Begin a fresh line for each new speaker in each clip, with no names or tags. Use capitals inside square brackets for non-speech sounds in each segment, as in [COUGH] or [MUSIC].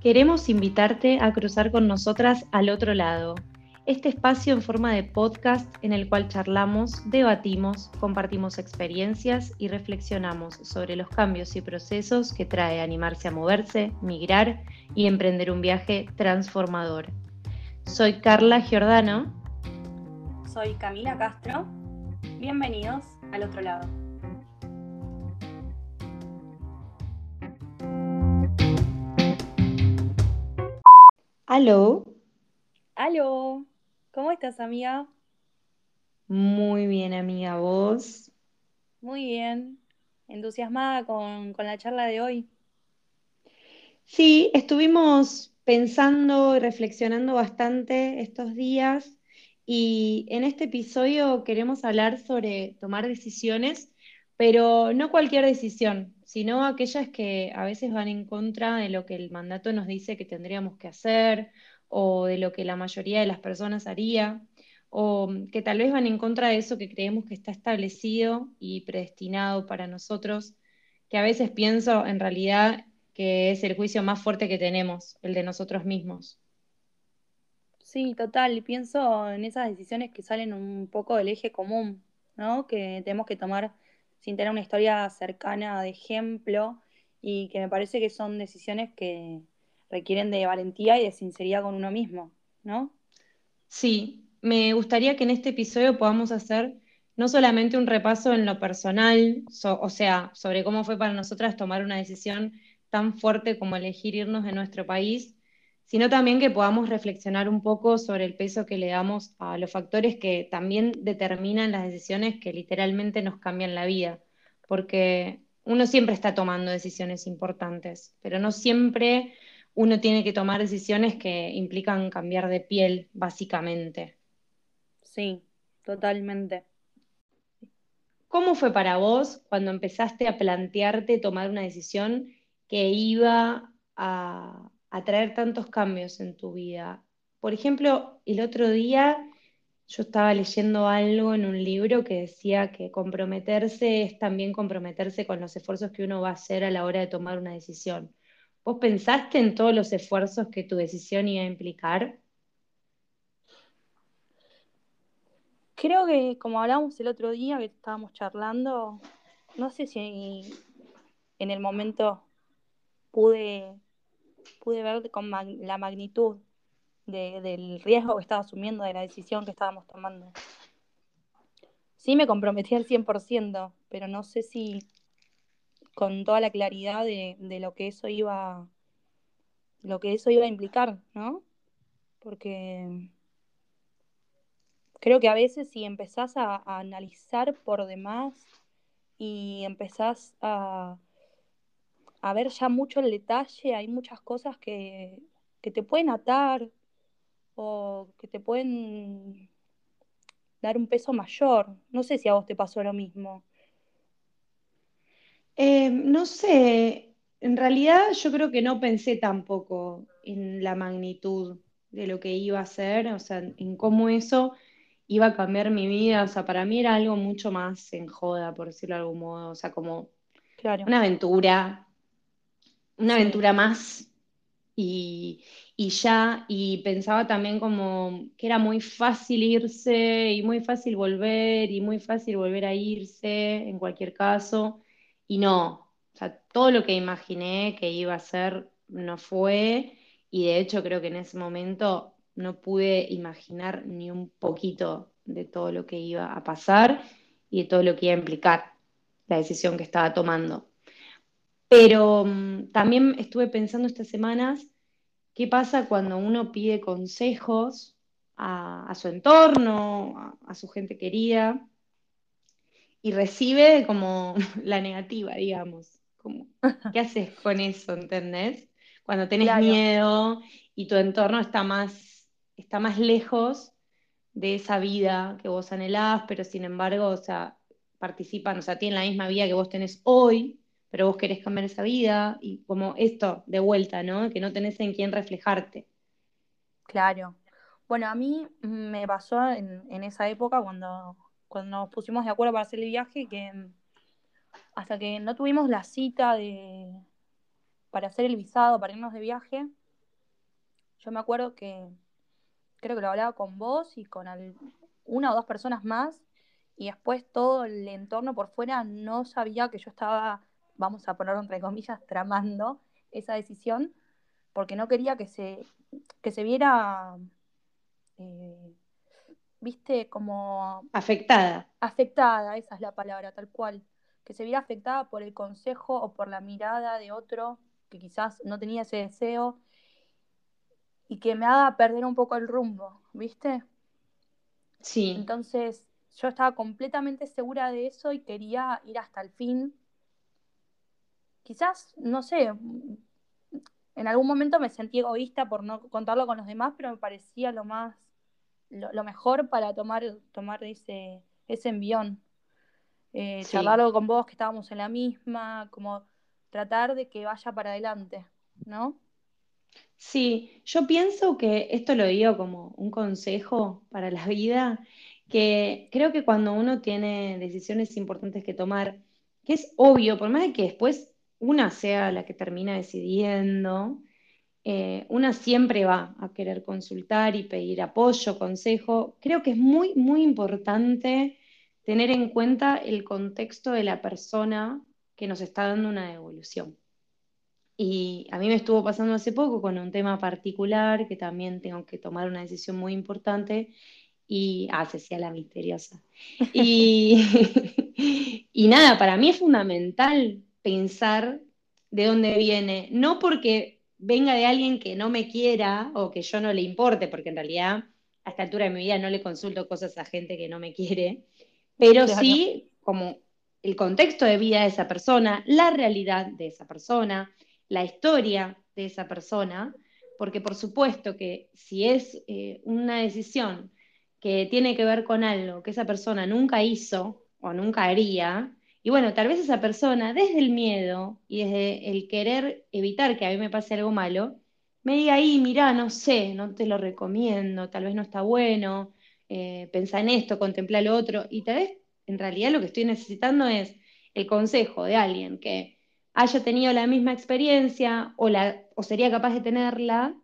Queremos invitarte a cruzar con nosotras al otro lado. Este espacio en forma de podcast en el cual charlamos, debatimos, compartimos experiencias y reflexionamos sobre los cambios y procesos que trae animarse a moverse, migrar y emprender un viaje transformador. Soy Carla Giordano.
Soy Camila Castro. Bienvenidos al otro lado.
Aló.
Aló. ¿Cómo estás, amiga?
Muy bien, amiga. ¿Vos?
Muy bien. Entusiasmada con, con la charla de hoy.
Sí, estuvimos pensando y reflexionando bastante estos días y en este episodio queremos hablar sobre tomar decisiones, pero no cualquier decisión, sino aquellas que a veces van en contra de lo que el mandato nos dice que tendríamos que hacer o de lo que la mayoría de las personas haría, o que tal vez van en contra de eso que creemos que está establecido y predestinado para nosotros, que a veces pienso en realidad que es el juicio más fuerte que tenemos, el de nosotros mismos.
Sí, total, pienso en esas decisiones que salen un poco del eje común, ¿no? Que tenemos que tomar sin tener una historia cercana de ejemplo y que me parece que son decisiones que requieren de valentía y de sinceridad con uno mismo, ¿no?
Sí, me gustaría que en este episodio podamos hacer no solamente un repaso en lo personal, o sea, sobre cómo fue para nosotras tomar una decisión tan fuerte como elegir irnos de nuestro país, sino también que podamos reflexionar un poco sobre el peso que le damos a los factores que también determinan las decisiones que literalmente nos cambian la vida, porque uno siempre está tomando decisiones importantes, pero no siempre uno tiene que tomar decisiones que implican cambiar de piel, básicamente.
Sí, totalmente.
¿Cómo fue para vos cuando empezaste a plantearte tomar una decisión que iba a, a traer tantos cambios en tu vida? Por ejemplo, el otro día yo estaba leyendo algo en un libro que decía que comprometerse es también comprometerse con los esfuerzos que uno va a hacer a la hora de tomar una decisión. ¿Vos pensaste en todos los esfuerzos que tu decisión iba a implicar?
Creo que como hablamos el otro día que estábamos charlando, no sé si en el momento pude, pude ver con la magnitud del riesgo que estaba asumiendo, de la decisión que estábamos tomando. Sí me comprometí al 100%, pero no sé si con toda la claridad de, lo que eso iba lo que eso iba a implicar, ¿no? Porque creo que a veces si empezás a, analizar por demás y empezás a, a, ver ya mucho el detalle, hay muchas cosas que, que te pueden atar o que te pueden dar un peso mayor. No sé si a vos te pasó lo mismo.
Eh, no sé, en realidad yo creo que no pensé tampoco en la magnitud de lo que iba a ser, o sea, en cómo eso iba a cambiar mi vida, o sea, para mí era algo mucho más en joda, por decirlo de algún modo, o sea, como
claro.
una aventura, una aventura más y, y ya, y pensaba también como que era muy fácil irse y muy fácil volver y muy fácil volver a irse en cualquier caso. Y no, o sea, todo lo que imaginé que iba a ser no fue, y de hecho creo que en ese momento no pude imaginar ni un poquito de todo lo que iba a pasar y de todo lo que iba a implicar la decisión que estaba tomando. Pero mm, también estuve pensando estas semanas qué pasa cuando uno pide consejos a, su entorno, a, su gente querida, y recibe como [LAUGHS] la negativa, digamos. Como, ¿Qué haces con eso, entendés? Cuando tenés miedo y tu entorno está más, está más lejos de esa vida que vos anhelás, pero sin embargo, o sea, participan, o sea, tienen la misma vida que vos tenés hoy, pero vos querés cambiar esa vida y como esto de vuelta, ¿no? Que no tenés en quién reflejarte.
Claro. Bueno, a mí me pasó en, en esa época cuando cuando nos pusimos de acuerdo para hacer el viaje, que hasta que no tuvimos la cita de, para hacer el visado, para irnos de viaje, yo me acuerdo que creo que lo hablaba con vos y con una o dos personas más, y después todo el entorno por fuera no sabía que yo estaba, vamos a ponerlo entre comillas, [LAUGHS] tramando esa decisión, porque no quería que se, que se viera, eh, viste, como...
Afectada.
Afectada, esa es la palabra, tal cual. Que se viera afectada por el consejo o por la mirada de otro que quizás no tenía ese deseo y que me haga perder un poco el rumbo, ¿viste?
Sí.
Entonces yo estaba completamente segura de eso y quería ir hasta el fin. Quizás, no sé, en algún momento me sentí egoísta por no contarlo con los demás, pero me parecía lo más, lo, mejor para tomar, tomar ese, ese envión. Eh, Charlarlo con vos, que estábamos en la misma, como tratar de que vaya para adelante, ¿no?
Sí, yo pienso que esto lo digo como un consejo para la vida, que creo que cuando uno tiene decisiones importantes que tomar, que es obvio, por más de que después una sea la que termina decidiendo, eh, una siempre va a querer consultar y pedir apoyo, consejo. Creo que es muy, muy importante tener en cuenta el contexto de la persona que nos está dando una devolución. Y a mí me estuvo pasando hace poco con un tema particular que también tengo que tomar una decisión muy importante y, ah, Cecilia la misteriosa. [LAUGHS] Y nada, para mí es fundamental pensar de dónde viene, no porque venga de alguien que no me quiera o que yo no le importe, porque en realidad a esta altura de mi vida no le consulto cosas a gente que no me quiere, pero sí como el contexto de vida de esa persona, la realidad de esa persona, la historia de esa persona, porque por supuesto que si es eh, una decisión que tiene que ver con algo que esa persona nunca hizo o nunca haría, y bueno, tal vez esa persona desde el miedo y desde el querer evitar que a mí me pase algo malo, me diga ahí, mira, no sé, no te lo recomiendo, tal vez no está bueno, eh, pensá en esto, contempla lo otro, y tal vez en realidad lo que estoy necesitando es el consejo de alguien que haya tenido la misma experiencia o, la, o sería capaz de tenerla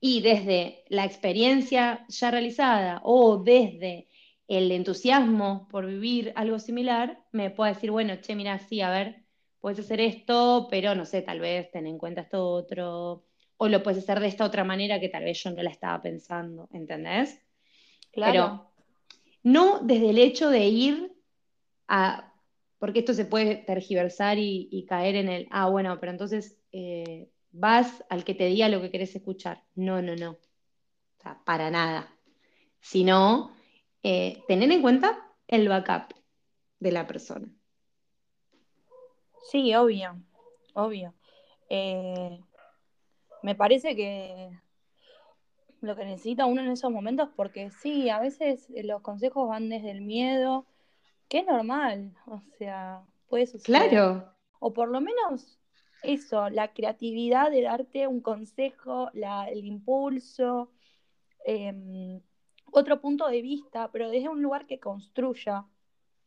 y desde la experiencia ya realizada o desde el entusiasmo por vivir algo similar, me pueda decir, bueno, che, mira, sí, a ver, puedes hacer esto, pero no sé, tal vez ten en cuenta esto otro, o lo puedes hacer de esta otra manera que tal vez yo no la estaba pensando, ¿entendés?
Claro.
Pero no desde el hecho de ir a, porque esto se puede tergiversar y, caer en el, ah, bueno, pero entonces eh, vas al que te diga lo que querés escuchar. No, no, no. O sea, para nada. Sino eh, tener en cuenta el backup de la persona.
Sí, obvio, obvio. Eh, me parece que lo que necesita uno en esos momentos, porque sí, a veces los consejos van desde el miedo, que es normal, o sea, puede suceder.
Claro.
O por lo menos eso, la creatividad de darte un consejo, el impulso, em, otro punto de vista, pero desde un lugar que construya.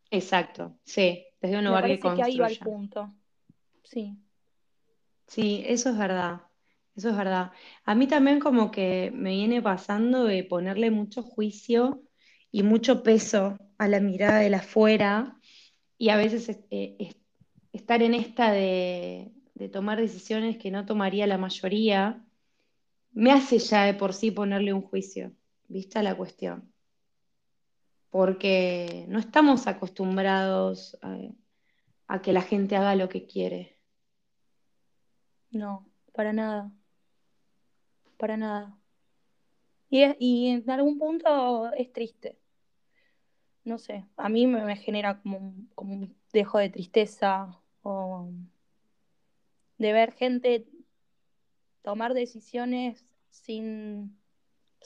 Exacto, sí, desde un lugar que construya.
que ahí va el punto. Sí.
Sí, eso es verdad. Eso es verdad. A mí también como que me viene pasando de ponerle mucho juicio y mucho peso a la mirada de la afuera y a veces eh, estar en esta de, tomar decisiones que no tomaría la mayoría, me hace ya de por sí ponerle un juicio, ¿vista la cuestión? Porque no estamos acostumbrados a que la gente haga lo que quiere.
No, para nada para nada. Y, y en algún punto es triste. No sé, a mí me, genera como un, como un dejo de tristeza o de ver gente tomar decisiones sin,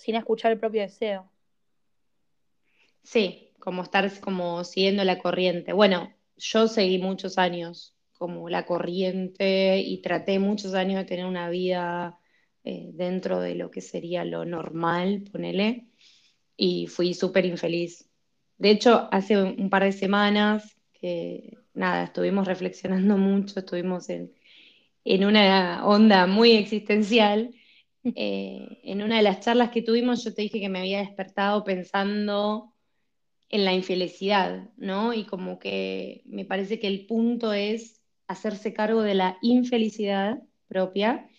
sin escuchar el propio deseo.
Sí, como estar como siguiendo la corriente. Bueno, yo seguí muchos años como la corriente y traté muchos años de tener una vida eh, dentro de lo que sería lo normal, ponele, y fui súper infeliz. De hecho, hace un par de semanas que, nada, estuvimos reflexionando [LAUGHS] mucho, estuvimos en, en una onda muy existencial Eh, en una de las charlas que tuvimos yo te dije que me había despertado pensando en la infelicidad, ¿no? Y como que me parece que el punto es hacerse cargo de la infelicidad propia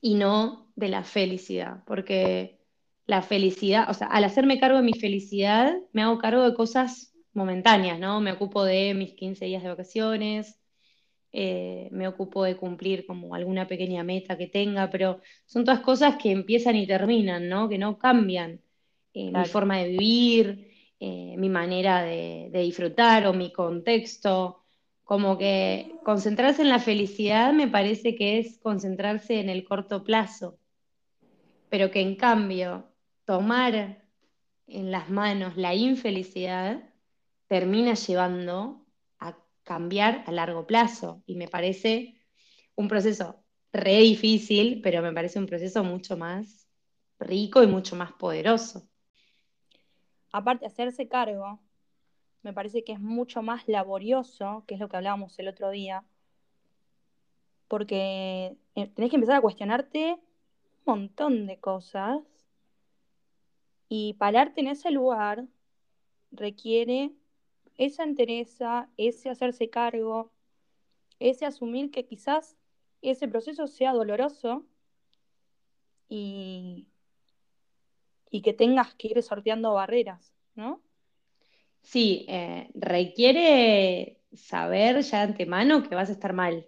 y no de la felicidad, porque la felicidad, o sea, al hacerme cargo de mi felicidad, me hago cargo de cosas momentáneas, ¿no? Me ocupo de mis 15 días de vacaciones, eh, me ocupo de cumplir como alguna pequeña meta que tenga, pero son todas cosas que empiezan y terminan, ¿no? Que no cambian eh, mi forma de vivir, eh, mi manera de, de disfrutar o mi contexto. Como que concentrarse en la felicidad me parece que es concentrarse en el corto plazo, pero que en cambio tomar en las manos la infelicidad termina llevando cambiar a largo plazo. Y me parece un proceso re difícil, pero me parece un proceso mucho más rico y mucho más poderoso.
Aparte, hacerse cargo me parece que es mucho más laborioso, que es lo que hablábamos el otro día, porque eh, tenés que empezar a cuestionarte un montón de cosas y pararte en ese lugar requiere esa entereza, ese hacerse cargo, ese asumir que quizás ese proceso sea doloroso y, y que tengas que ir sorteando barreras, ¿no?
Sí, eh, requiere saber ya de antemano que vas a estar mal.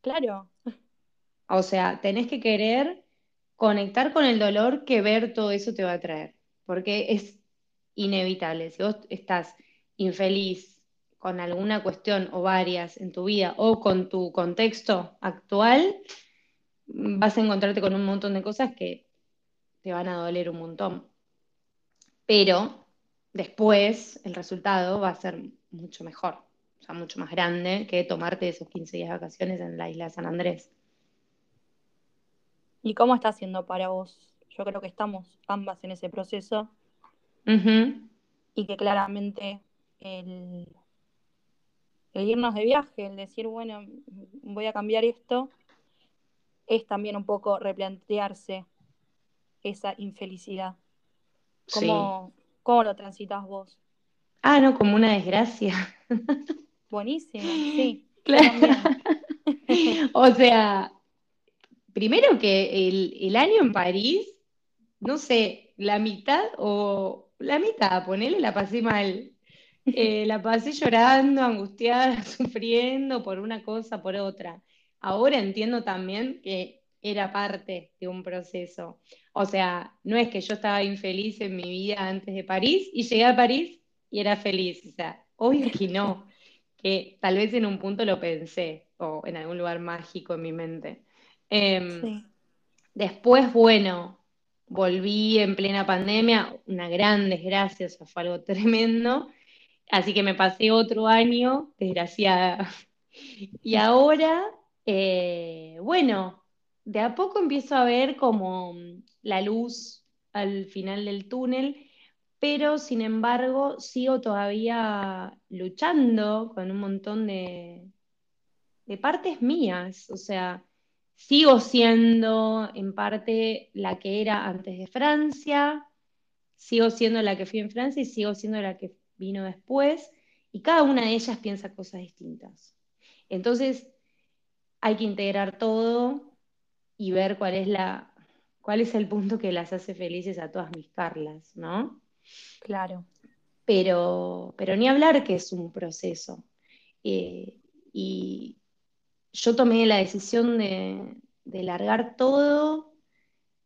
Claro.
O sea, tenés que querer conectar con el dolor que ver todo eso te va a traer, porque es inevitable. Si vos estás infeliz con alguna cuestión o varias en tu vida o con tu contexto actual, vas a encontrarte con un montón de cosas que te van a doler un montón. Pero después el resultado va a ser mucho mejor, o sea, mucho más grande que tomarte esos 15 días de vacaciones en la isla de San Andrés.
¿Y cómo está siendo para vos? Yo creo que estamos ambas en ese proceso y que claramente el, el irnos de viaje, el decir, bueno, voy a cambiar esto, es también un poco replantearse esa infelicidad. ¿Cómo, ¿cómo lo transitas vos?
Ah, no, como una desgracia. [LAUGHS]
Buenísimo, sí.
Claro. [LAUGHS] o sea, primero que el, el, año en París, no sé, la mitad o la mitad, ponele, la pasé mal. Eh, la pasé llorando, angustiada, [LAUGHS] sufriendo por una cosa, por otra. Ahora entiendo también que era parte de un proceso. O sea, no es que yo estaba infeliz en mi vida antes de París y llegué a París y era feliz. O sea, obvio que no, que tal vez en un punto lo pensé o en algún lugar mágico en mi mente. Em, después, bueno, volví en plena pandemia, una gran desgracia, o sea, fue algo tremendo. Así que me pasé otro año, desgraciada. [LAUGHS] Y ahora, eh, bueno, de a poco empiezo a ver como la luz al final del túnel, pero sin embargo sigo todavía luchando con un montón de, de partes mías. O sea, sigo siendo en parte la que era antes de Francia, sigo siendo la que fui en Francia y sigo siendo la que vino después, y cada una de ellas piensa cosas distintas. Entonces, hay que integrar todo y ver cuál es la cuál es el punto que las hace felices a todas mis Carlas, ¿no?
Claro.
Pero, pero ni hablar que es un proceso. Eh, y yo tomé la decisión de, de largar todo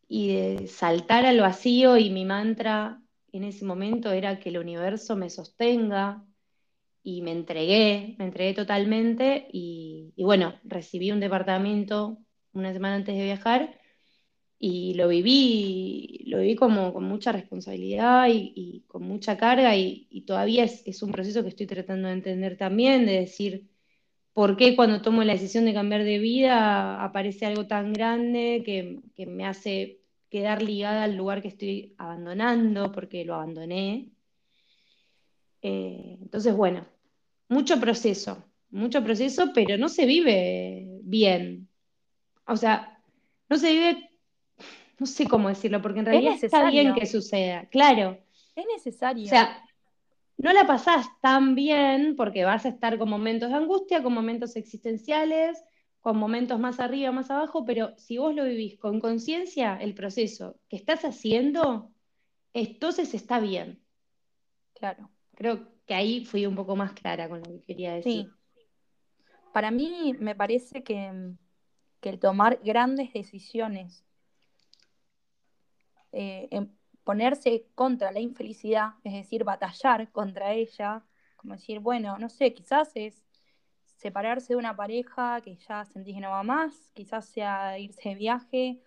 y de saltar al vacío y mi mantra en ese momento era que el universo me sostenga y me entregué, me entregué totalmente y, bueno, recibí un departamento una semana antes de viajar y lo viví, lo viví como con mucha responsabilidad y, con mucha carga y, todavía es, un proceso que estoy tratando de entender también, de decir por qué cuando tomo la decisión de cambiar de vida aparece algo tan grande que, que me hace quedar ligada al lugar que estoy abandonando porque lo abandoné. Eh, entonces, bueno, mucho proceso, mucho proceso, pero no se vive bien. O sea, no se vive no sé cómo decirlo, porque en realidad está bien que suceda, claro.
Es necesario.
O sea, no la pasás tan bien porque vas a estar con momentos de angustia, con momentos existenciales, con momentos más arriba, más abajo, pero si vos lo vivís con conciencia, el proceso que estás haciendo, entonces está bien.
Claro.
Creo que ahí fui un poco más clara con lo que quería decir. Sí.
Para mí me parece que, el tomar grandes decisiones, eh, ponerse contra la infelicidad, es decir, batallar contra ella, como decir, bueno, no sé, quizás es separarse de una pareja que ya sentís que no va más, quizás sea irse de viaje,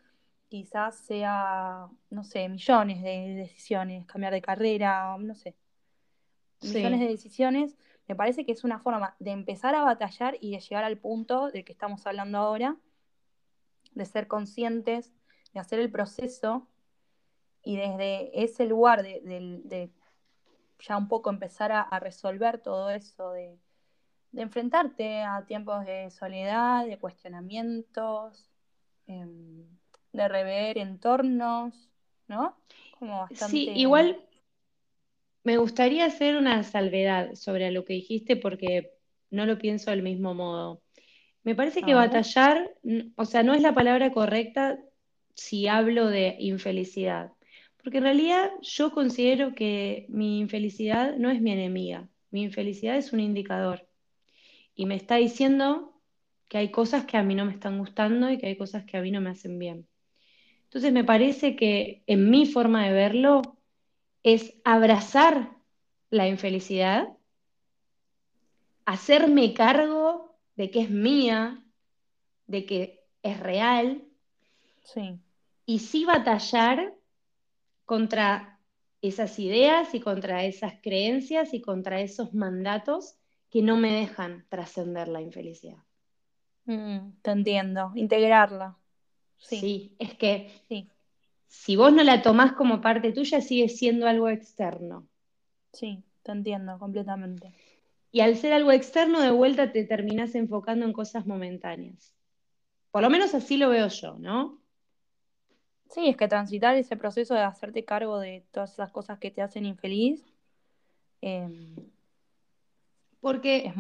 quizás sea, no sé, millones de decisiones, cambiar de carrera, no sé, millones de decisiones. Me parece que es una forma de empezar a batallar y de llegar al punto del que estamos hablando ahora, de ser conscientes, de hacer el proceso y desde ese lugar de, ya un poco empezar a, resolver todo eso, de, enfrentarte a tiempos de soledad, de cuestionamientos, em, de rever entornos, ¿no?
Como Sí, igual me gustaría hacer una salvedad sobre lo que dijiste porque no lo pienso del mismo modo. Me parece que batallar, o sea, no es la palabra correcta si hablo de infelicidad. Porque en realidad yo considero que mi infelicidad no es mi enemiga, mi infelicidad es un indicador. Y me está diciendo que hay cosas que a mí no me están gustando y que hay cosas que a mí no me hacen bien. Entonces me parece que en mi forma de verlo es abrazar la infelicidad, hacerme cargo de que es mía, de que es real,
sí.
y sí batallar contra esas ideas y contra esas creencias y contra esos mandatos que no me dejan trascender la infelicidad.
Mm, te entiendo, integrarla.
Sí, es que si vos no la tomás como parte tuya, sigue siendo algo externo.
Sí, te entiendo completamente.
Y al ser algo externo, de vuelta te terminás enfocando en cosas momentáneas. Por lo menos así lo veo yo, ¿no?
Sí, es que transitar ese proceso de hacerte cargo de todas esas cosas que te hacen infeliz. Em,
porque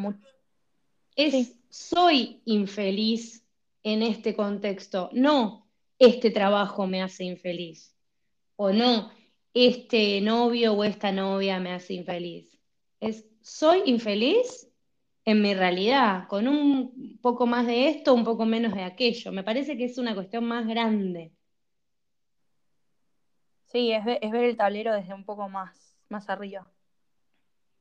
es, soy infeliz en este contexto, no este trabajo me hace infeliz, o no este novio o esta novia me hace infeliz. Es soy infeliz en mi realidad, con un poco más de esto, un poco menos de aquello. Me parece que es una cuestión más grande.
Sí, es, ver, el tablero desde un poco más, más arriba.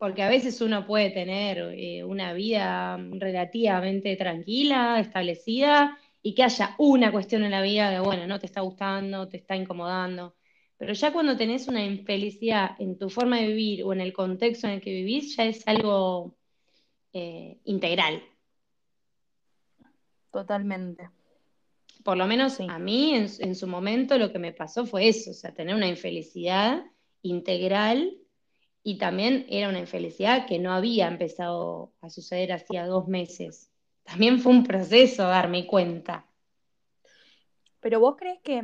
Porque a veces uno puede tener eh, una vida relativamente tranquila, establecida, y que haya una cuestión en la vida de, bueno, no te está gustando, te está incomodando. Pero ya cuando tenés una infelicidad en tu forma de vivir o en el contexto en el que vivís, ya es algo eh, integral.
Totalmente.
Por lo menos a mí en, su momento lo que me pasó fue eso, o sea, tener una infelicidad integral y también era una infelicidad que no había empezado a suceder hacía dos meses. También fue un proceso darme cuenta.
Pero vos crees que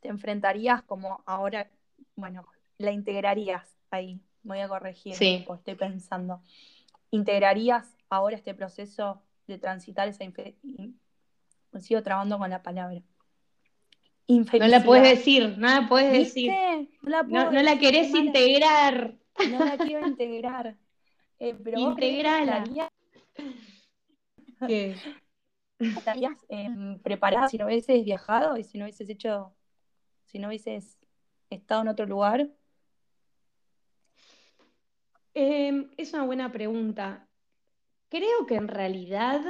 te enfrentarías como ahora, bueno, la integrarías ahí, voy a corregir, sí. estoy pensando, integrarías ahora este proceso de transitar esa infelicidad me sigo trabando con la palabra.
No la puedes decir, no la puedes decir. No la, querés integrar.
No la quiero integrar. Eh, pero
Integrala.
¿Qué? ¿Estarías em, preparada si no hubieses viajado y si no hubieses hecho, si no hubieses estado en otro lugar?
Em, es una buena pregunta. Creo que en realidad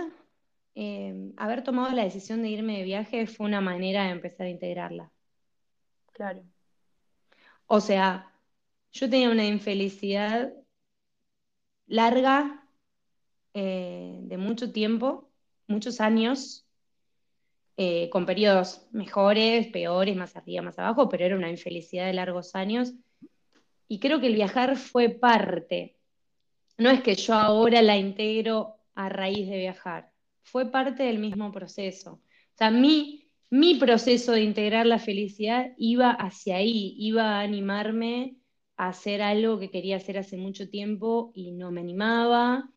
Em, haber tomado la decisión de irme de viaje fue una manera de empezar a integrarla.
Claro.
O sea, yo tenía una infelicidad larga eh, de mucho tiempo, muchos años, eh, con periodos mejores, peores, más arriba, más abajo, pero era una infelicidad de largos años. Y creo que el viajar fue parte. No es que yo ahora la integro a raíz de viajar fue parte del mismo proceso. O sea, mi mi proceso de integrar la felicidad iba hacia ahí, iba a animarme a hacer algo que quería hacer hace mucho tiempo y no me animaba.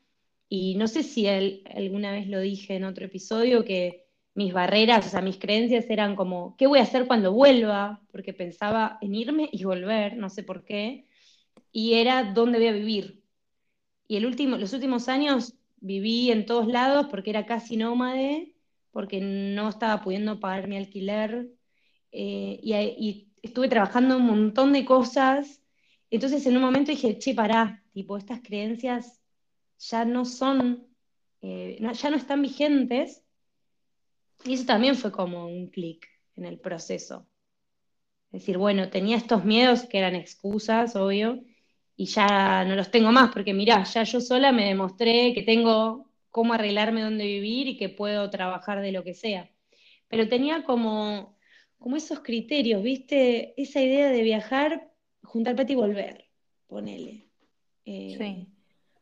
Y no sé si alguna vez lo dije en otro episodio, que mis barreras, o sea, mis creencias eran como, ¿qué voy a hacer cuando vuelva? Porque pensaba en irme y volver, no sé por qué. Y era dónde voy a vivir. Y el último, los últimos años viví en todos lados porque era casi nómade, porque no estaba pudiendo pagar mi alquiler. Eh, y, estuve trabajando un montón de cosas. Entonces en un momento dije, che, pará, tipo, estas creencias ya no son, eh, ya no están vigentes y eso también fue como un clic en el proceso. Es decir, bueno, tenía estos miedos que eran excusas, obvio, y ya no los tengo más, porque mirá, ya yo sola me demostré que tengo cómo arreglarme dónde vivir y que puedo trabajar de lo que sea. Pero tenía como, como esos criterios, ¿viste? Esa idea de viajar, juntar plata y volver, ponele. Eh, sí.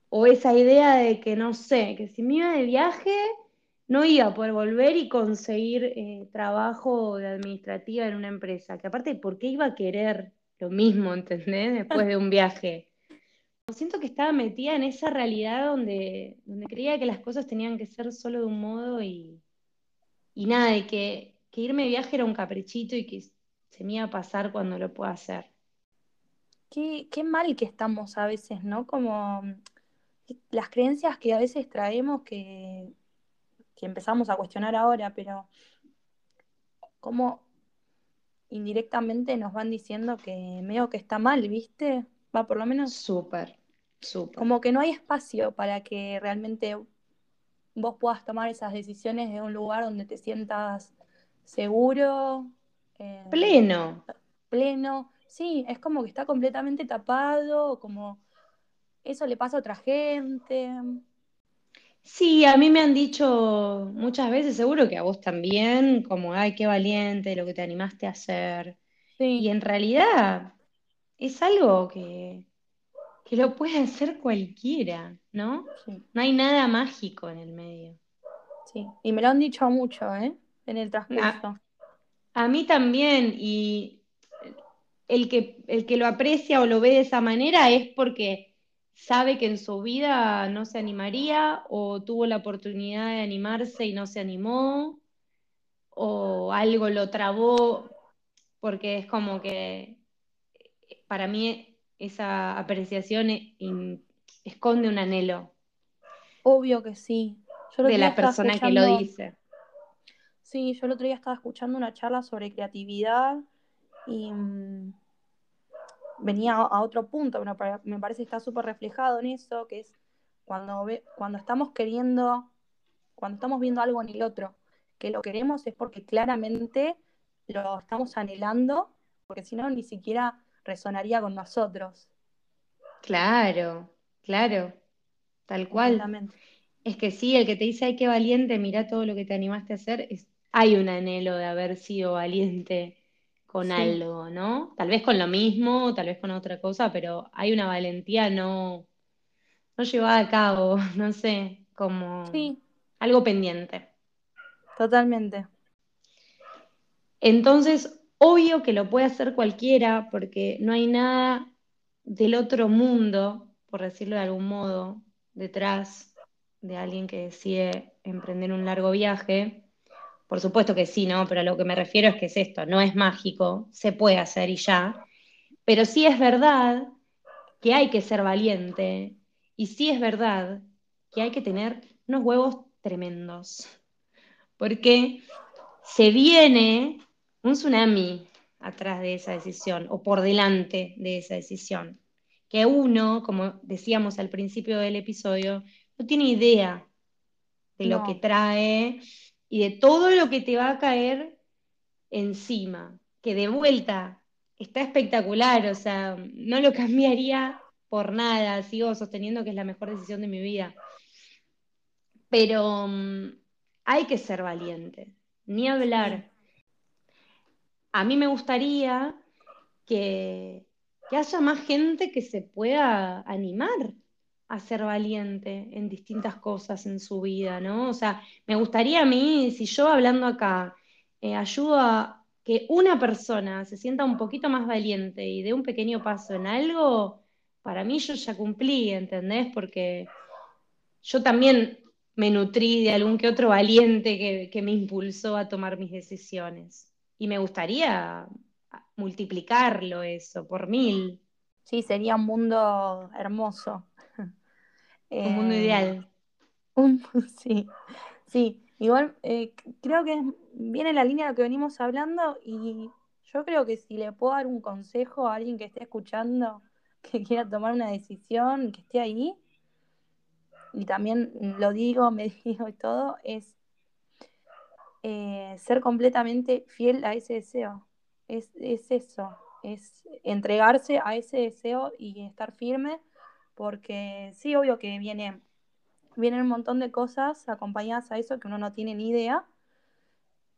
O esa idea de que, no sé, que si me iba de viaje, no iba a poder volver y conseguir eh, trabajo de administrativa en una empresa. Que aparte, ¿por qué iba a querer lo mismo, ¿entendés? Después de un viaje. Siento que estaba metida en esa realidad donde, donde creía que las cosas tenían que ser solo de un modo y, y nada, de que, que irme de viaje era un caprichito y que se me iba a pasar cuando lo pueda hacer.
Qué, qué mal que estamos a veces, ¿no? Como las creencias que a veces traemos que que empezamos a cuestionar ahora, pero cómo indirectamente nos van diciendo que medio que está mal, ¿viste? Va por lo menos.
Súper, súper.
Como que no hay espacio para que realmente vos puedas tomar esas decisiones de un lugar donde te sientas seguro.
Eh, pleno.
Pleno. Sí, es como que está completamente tapado, como eso le pasa a otra gente.
Sí, a mí me han dicho muchas veces, seguro que a vos también, como, ay, qué valiente lo que te animaste a hacer. Y en realidad es algo que, que lo puede hacer cualquiera, ¿no? No hay nada mágico en el medio.
Sí, y me lo han dicho mucho, ¿eh? En el transcurso.
A, mí también, y el que, el que lo aprecia o lo ve de esa manera es porque sabe que en su vida no se animaría o tuvo la oportunidad de animarse y no se animó o algo lo trabó porque es como que para mí esa apreciación esconde un anhelo.
Obvio que sí.
de la persona que lo dice.
Sí, yo el otro día estaba escuchando una charla sobre creatividad y mm, venía a otro punto, me parece que está súper reflejado en eso, que es cuando, ve, cuando estamos queriendo, cuando estamos viendo algo en el otro, que lo queremos es porque claramente lo estamos anhelando, porque si no ni siquiera resonaría con nosotros.
Claro, claro, tal cual. Es que sí, el que te dice, ay, qué valiente, mira todo lo que te animaste a hacer, es, hay un anhelo de haber sido valiente con algo, ¿no? Tal vez con lo mismo, tal vez con otra cosa, pero hay una valentía no, no llevada a cabo, [LAUGHS] no sé, como algo pendiente.
Totalmente.
Entonces, obvio que lo puede hacer cualquiera, porque no hay nada del otro mundo, por decirlo de algún modo, detrás de alguien que decide emprender un largo viaje, por supuesto que sí, ¿no? Pero a lo que me refiero es que es esto, no es mágico, se puede hacer y ya. Pero sí es verdad que hay que ser valiente y sí es verdad que hay que tener unos huevos tremendos. Porque se viene un tsunami atrás de esa decisión o por delante de esa decisión. Que uno, como decíamos al principio del episodio, no tiene idea de lo que trae y de todo lo que te va a caer encima, que de vuelta está espectacular, o sea, no lo cambiaría por nada, sigo sosteniendo que es la mejor decisión de mi vida. Pero mm, hay que ser valiente, ni hablar. A mí me gustaría que, haya más gente que se pueda animar a ser valiente en distintas cosas en su vida, ¿no? O sea, me gustaría a mí, si yo hablando acá, eh, ayudo a que una persona se sienta un poquito más valiente y dé un pequeño paso en algo, para mí yo ya cumplí, ¿entendés? Porque yo también me nutrí de algún que otro valiente que me impulsó a tomar mis decisiones. Y me gustaría multiplicarlo eso por mil.
Sí, sería un mundo hermoso. [LAUGHS]
Un mundo
Eh,
ideal.
un- [LAUGHS] sí, sí. Igual eh, creo que viene la línea de lo que venimos hablando y yo creo que si le puedo dar un consejo a alguien que esté escuchando, [LAUGHS] que quiera tomar una decisión, que esté ahí, y también lo digo, me digo y todo, es eh, ser completamente fiel a ese deseo. Es, es eso, es entregarse a ese deseo y estar firme, porque sí, obvio que viene, vienen un montón de cosas acompañadas a eso que uno no tiene ni idea,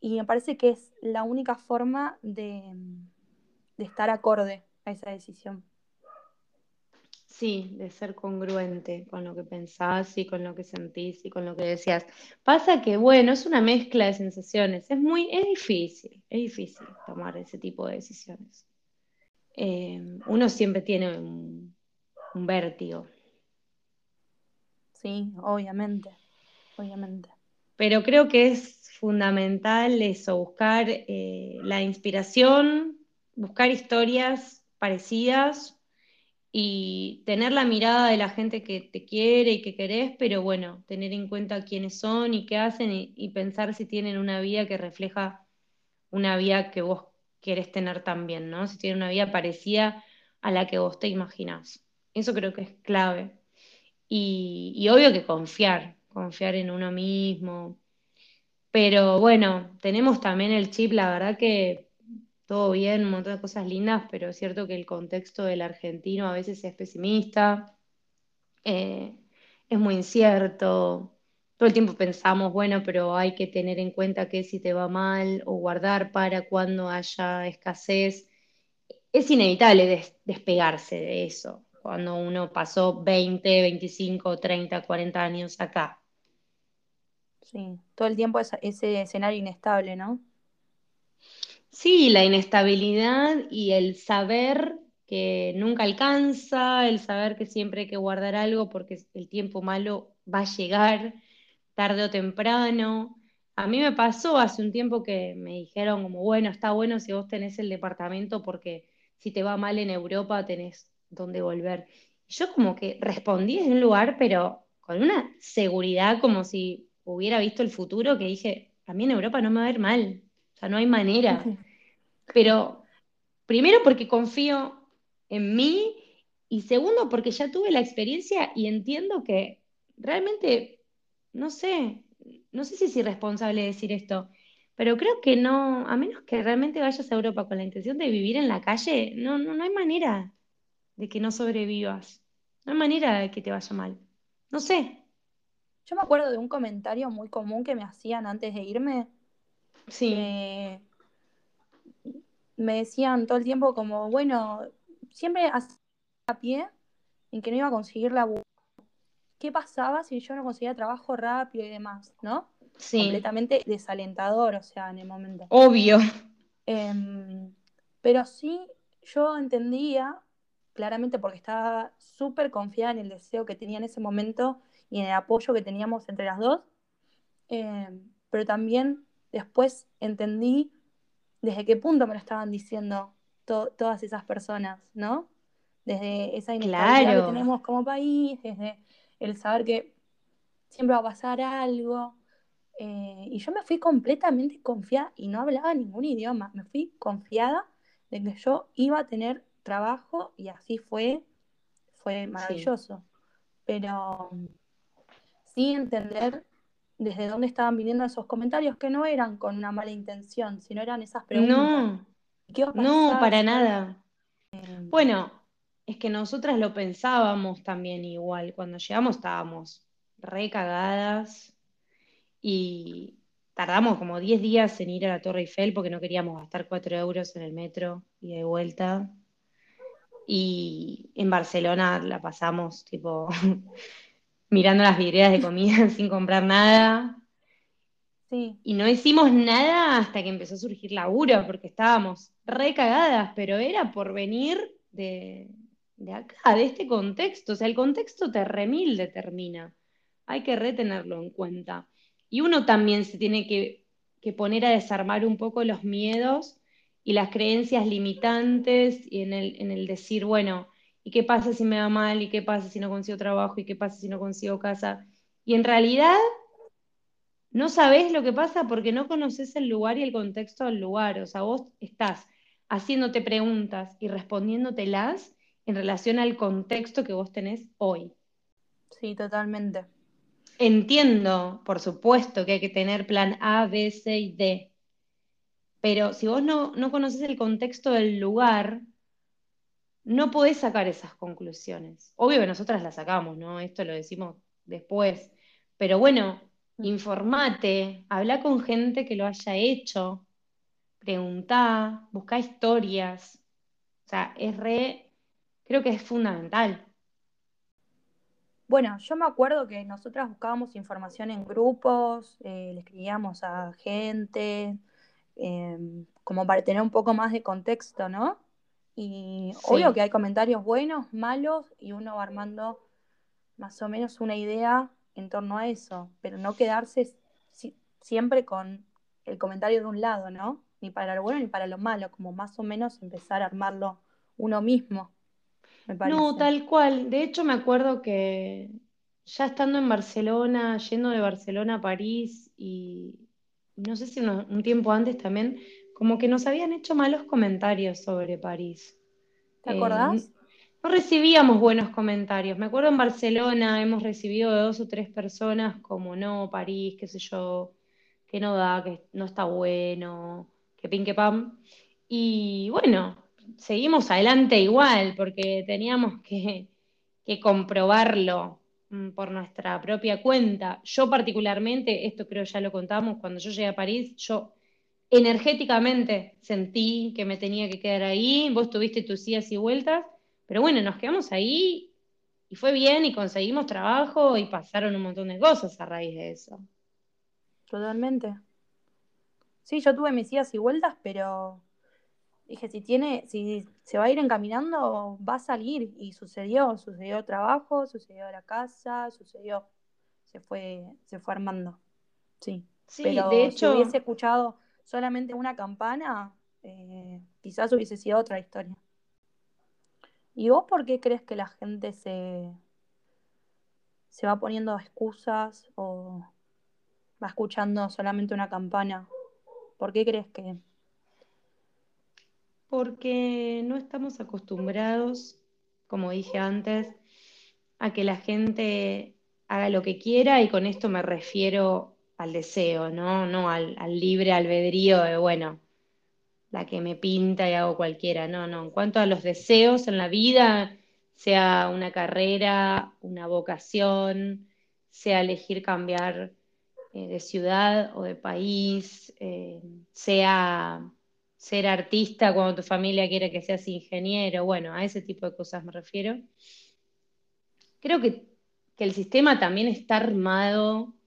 y me parece que es la única forma de, de estar acorde a esa decisión.
Sí, de ser congruente con lo que pensás y con lo que sentís y con lo que decías. Pasa que, bueno, es una mezcla de sensaciones. Es muy, es difícil, es difícil tomar ese tipo de decisiones. Eh, uno siempre tiene un, un vértigo,
Sí, obviamente, obviamente.
pero creo que es fundamental eso, buscar eh, la inspiración, buscar historias parecidas y tener la mirada de la gente que te quiere y que querés, pero bueno, tener en cuenta quiénes son y qué hacen y, pensar si tienen una vida que refleja una vida que vos querés tener también, ¿no? Si tienen una vida parecida a la que vos te imaginás. Eso creo que es clave. Y, y obvio que confiar, confiar en uno mismo. Pero bueno, tenemos también el chip, la verdad que todo bien, un montón de cosas lindas, pero es cierto que el contexto del argentino a veces es pesimista, eh, es muy incierto. Todo el tiempo pensamos, bueno, pero hay que tener en cuenta que si te va mal o guardar para cuando haya escasez. Es inevitable des- despegarse de eso cuando uno pasó 20, 25, 30, 40 años acá.
Sí, todo el tiempo esa- ese escenario inestable, ¿no?
Sí, la inestabilidad y el saber que nunca alcanza, el saber que siempre hay que guardar algo porque el tiempo malo va a llegar tarde o temprano. A mí me pasó hace un tiempo que me dijeron como, bueno, está bueno si vos tenés el departamento porque si te va mal en Europa tenés dónde volver. Yo como que respondí desde un lugar, pero con una seguridad como si hubiera visto el futuro, que dije, a mí en Europa no me va a ir mal. O sea, no hay manera. Pero primero porque confío en mí y segundo porque ya tuve la experiencia y entiendo que realmente, no sé, no sé si es irresponsable decir esto, pero creo que no, a menos que realmente vayas a Europa con la intención de vivir en la calle, no, no, no hay manera de que no sobrevivas. No hay manera de que te vaya mal. No sé,
Yo me acuerdo de un comentario muy común que me hacían antes de irme,
sí,
que me decían todo el tiempo como, bueno, siempre hacía pie en que no iba a conseguir la ¿Qué pasaba si yo no conseguía trabajo rápido y demás, no?
sí,
Completamente desalentador, o sea, en el momento.
obvio.
Em, pero sí, yo entendía claramente porque estaba súper confiada en el deseo que tenía en ese momento y en el apoyo que teníamos entre las dos. Em, pero también después entendí desde qué punto me lo estaban diciendo to- todas esas personas, ¿no? Desde esa inestabilidad que tenemos como país, desde el saber que siempre va a pasar algo. Eh, y yo me fui completamente confiada y no hablaba ningún idioma. Me fui confiada de que yo iba a tener trabajo y así fue, fue
sí.
maravilloso. Pero sí entender desde dónde estaban viniendo esos comentarios que no eran con una mala intención, sino eran esas preguntas.
No,
¿Qué
no, para nada. Bueno, es que nosotras lo pensábamos también igual. Cuando llegamos estábamos re cagadas y tardamos como 10 días en ir a la Torre Eiffel porque no queríamos gastar 4 euros en el metro y de vuelta. Y en Barcelona la pasamos tipo [LAUGHS] mirando las vidrieras de comida [LAUGHS] sin comprar nada. Y no hicimos nada hasta que empezó a surgir laburo, porque estábamos recagadas, pero era por venir de, de acá, de este contexto. O sea, el contexto te remil determina. Hay que retenerlo en cuenta. Y uno también se tiene que, poner a desarmar un poco los miedos y las creencias limitantes y en el, en el decir, bueno, ¿y qué pasa si me va mal? ¿Y qué pasa si no consigo trabajo? ¿Y qué pasa si no consigo casa? Y en realidad no sabes lo que pasa porque no conoces el lugar y el contexto del lugar. O sea, vos estás haciéndote preguntas y respondiéndotelas en relación al contexto que vos tenés hoy.
Sí, totalmente.
Entiendo, por supuesto, que hay que tener plan A, B, C y D. Pero si vos no, no conoces el contexto del lugar, no podés sacar esas conclusiones. Obvio que nosotras las sacamos, ¿no? Esto lo decimos después. Pero bueno, Mm. informate, habla con gente que lo haya hecho, preguntá, busca historias. O sea, es re, creo que es fundamental.
Bueno, yo me acuerdo que nosotras buscábamos información en grupos, eh, le escribíamos a gente, em, como para tener un poco más de contexto, ¿no? Y obvio que hay comentarios buenos, malos, y uno va armando más o menos una idea en torno a eso, pero no quedarse siempre con el comentario de un lado, ¿no? Ni para lo bueno ni para lo malo, como más o menos empezar a armarlo uno mismo.
Me No, tal cual. De hecho, me acuerdo que ya estando en Barcelona, yendo de Barcelona a París y no sé si un tiempo antes también, como que nos habían hecho malos comentarios sobre París.
¿Te acordás?
no recibíamos buenos comentarios. Me acuerdo en Barcelona hemos recibido de dos o tres personas como no, París, qué sé yo, que no da, que no está bueno, que pin que pam. Y bueno, seguimos adelante igual, porque teníamos que, que comprobarlo mm, por nuestra propia cuenta. Yo particularmente, esto creo ya lo contamos, cuando yo llegué a París, yo energéticamente sentí que me tenía que quedar ahí, vos tuviste tus idas y vueltas, pero bueno, nos quedamos ahí y fue bien y conseguimos trabajo y pasaron un montón de cosas a raíz de eso.
Totalmente. Sí, yo tuve mis idas y vueltas, pero dije, si tiene, si se va a ir encaminando, va a salir. Y sucedió, sucedió trabajo, sucedió la casa, sucedió, se fue, se fue armando. Sí. sí pero de hecho, si hubiese escuchado solamente una campana, eh, quizás hubiese sido otra historia. ¿Y vos por qué crees que la gente se, se va poniendo excusas o va escuchando solamente una campana? ¿Por qué crees que?
Porque no estamos acostumbrados, como dije antes, a que la gente haga lo que quiera y con esto me refiero al deseo, ¿no? No al, libre albedrío de, bueno, la que me pinta y hago cualquiera, no, no. En cuanto a los deseos en la vida, sea una carrera, una vocación, sea elegir cambiar eh, de ciudad o de país, eh, sea ser artista cuando tu familia quiere que seas ingeniero, bueno, a ese tipo de cosas me refiero. Creo que, que el sistema también está armado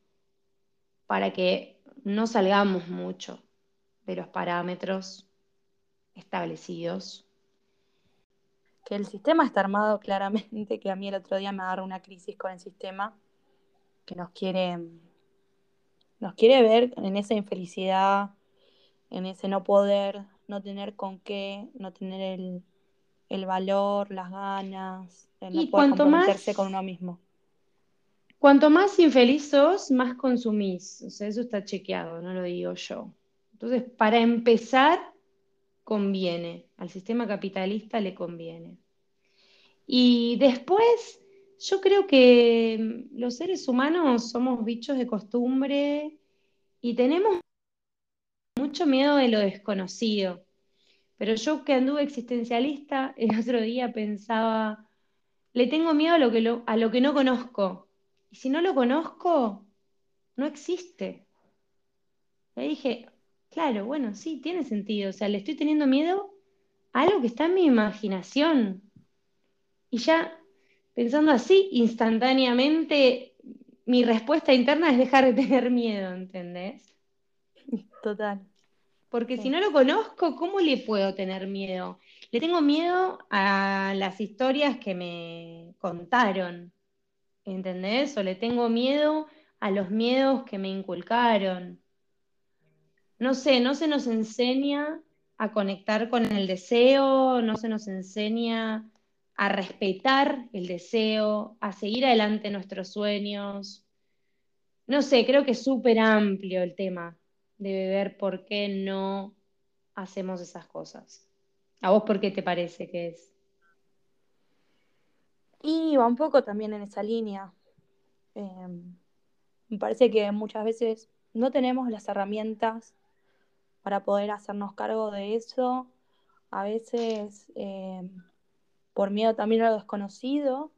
para que no salgamos mucho de los parámetros establecidos.
Que el sistema está armado claramente, que a mí el otro día me agarra una crisis con el sistema, que nos quiere, nos quiere ver en esa infelicidad, en ese no poder, no tener con qué, no tener el, valor, las ganas, no poder comprometerse con uno mismo.
Cuanto más infeliz sos, más consumís. O sea, eso está chequeado, no lo digo yo. Entonces, para empezar, conviene, al sistema capitalista le conviene. Y después, yo creo que los seres humanos somos bichos de costumbre y tenemos mucho miedo de lo desconocido. Pero yo que anduve existencialista, el otro día pensaba, le tengo miedo a lo que, a lo que no conozco. Y si no lo conozco, no existe. Le dije, Claro, bueno, sí, tiene sentido. O sea, le estoy teniendo miedo a algo que está en mi imaginación. Y ya pensando así, instantáneamente, mi respuesta interna es dejar de tener miedo, ¿entendés?
Total.
Porque si no lo conozco, ¿cómo le puedo tener miedo? Le tengo miedo a las historias que me contaron, ¿entendés? O le tengo miedo a los miedos que me inculcaron. No sé, no se nos enseña a conectar con el deseo, no se nos enseña a respetar el deseo, a seguir adelante nuestros sueños. No sé, creo que es súper amplio el tema de ver por qué no hacemos esas cosas. ¿A vos por qué te parece que es?
Y va un poco también en esa línea. Em, me parece que muchas veces no tenemos las herramientas para poder hacernos cargo de eso. A veces em, por miedo también a lo desconocido.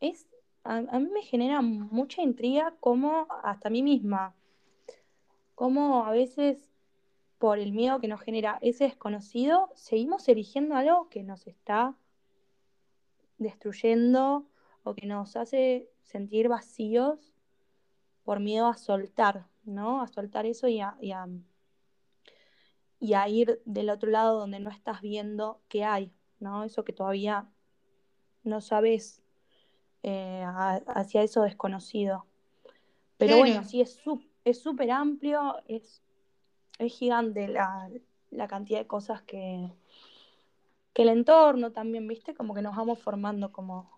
Es, a, mí me genera mucha intriga como hasta mí misma, como a veces por el miedo que nos genera ese desconocido, seguimos eligiendo algo que nos está destruyendo o que nos hace sentir vacíos por miedo a soltar, ¿no? A soltar eso y a, y a, y a ir del otro lado donde no estás viendo qué hay. ¿no? Eso que todavía no sabes eh, hacia eso desconocido. Pero bueno, sí, es súper amplio, es, es gigante la, cantidad de cosas que, que el entorno también, ¿viste? Como que nos vamos formando como,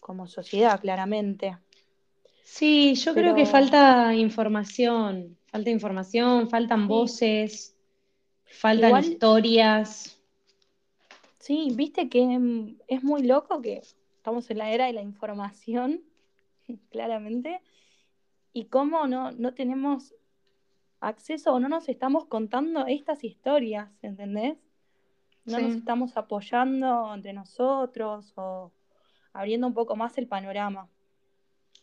como sociedad, claramente.
Sí, yo creo que falta información, falta información, faltan voces, faltan historias.
Sí, viste que es muy loco que estamos en la era de la información, [LAUGHS] claramente, y cómo no, no tenemos acceso o no nos estamos contando estas historias, ¿entendés? No nos estamos apoyando entre nosotros o abriendo un poco más el panorama.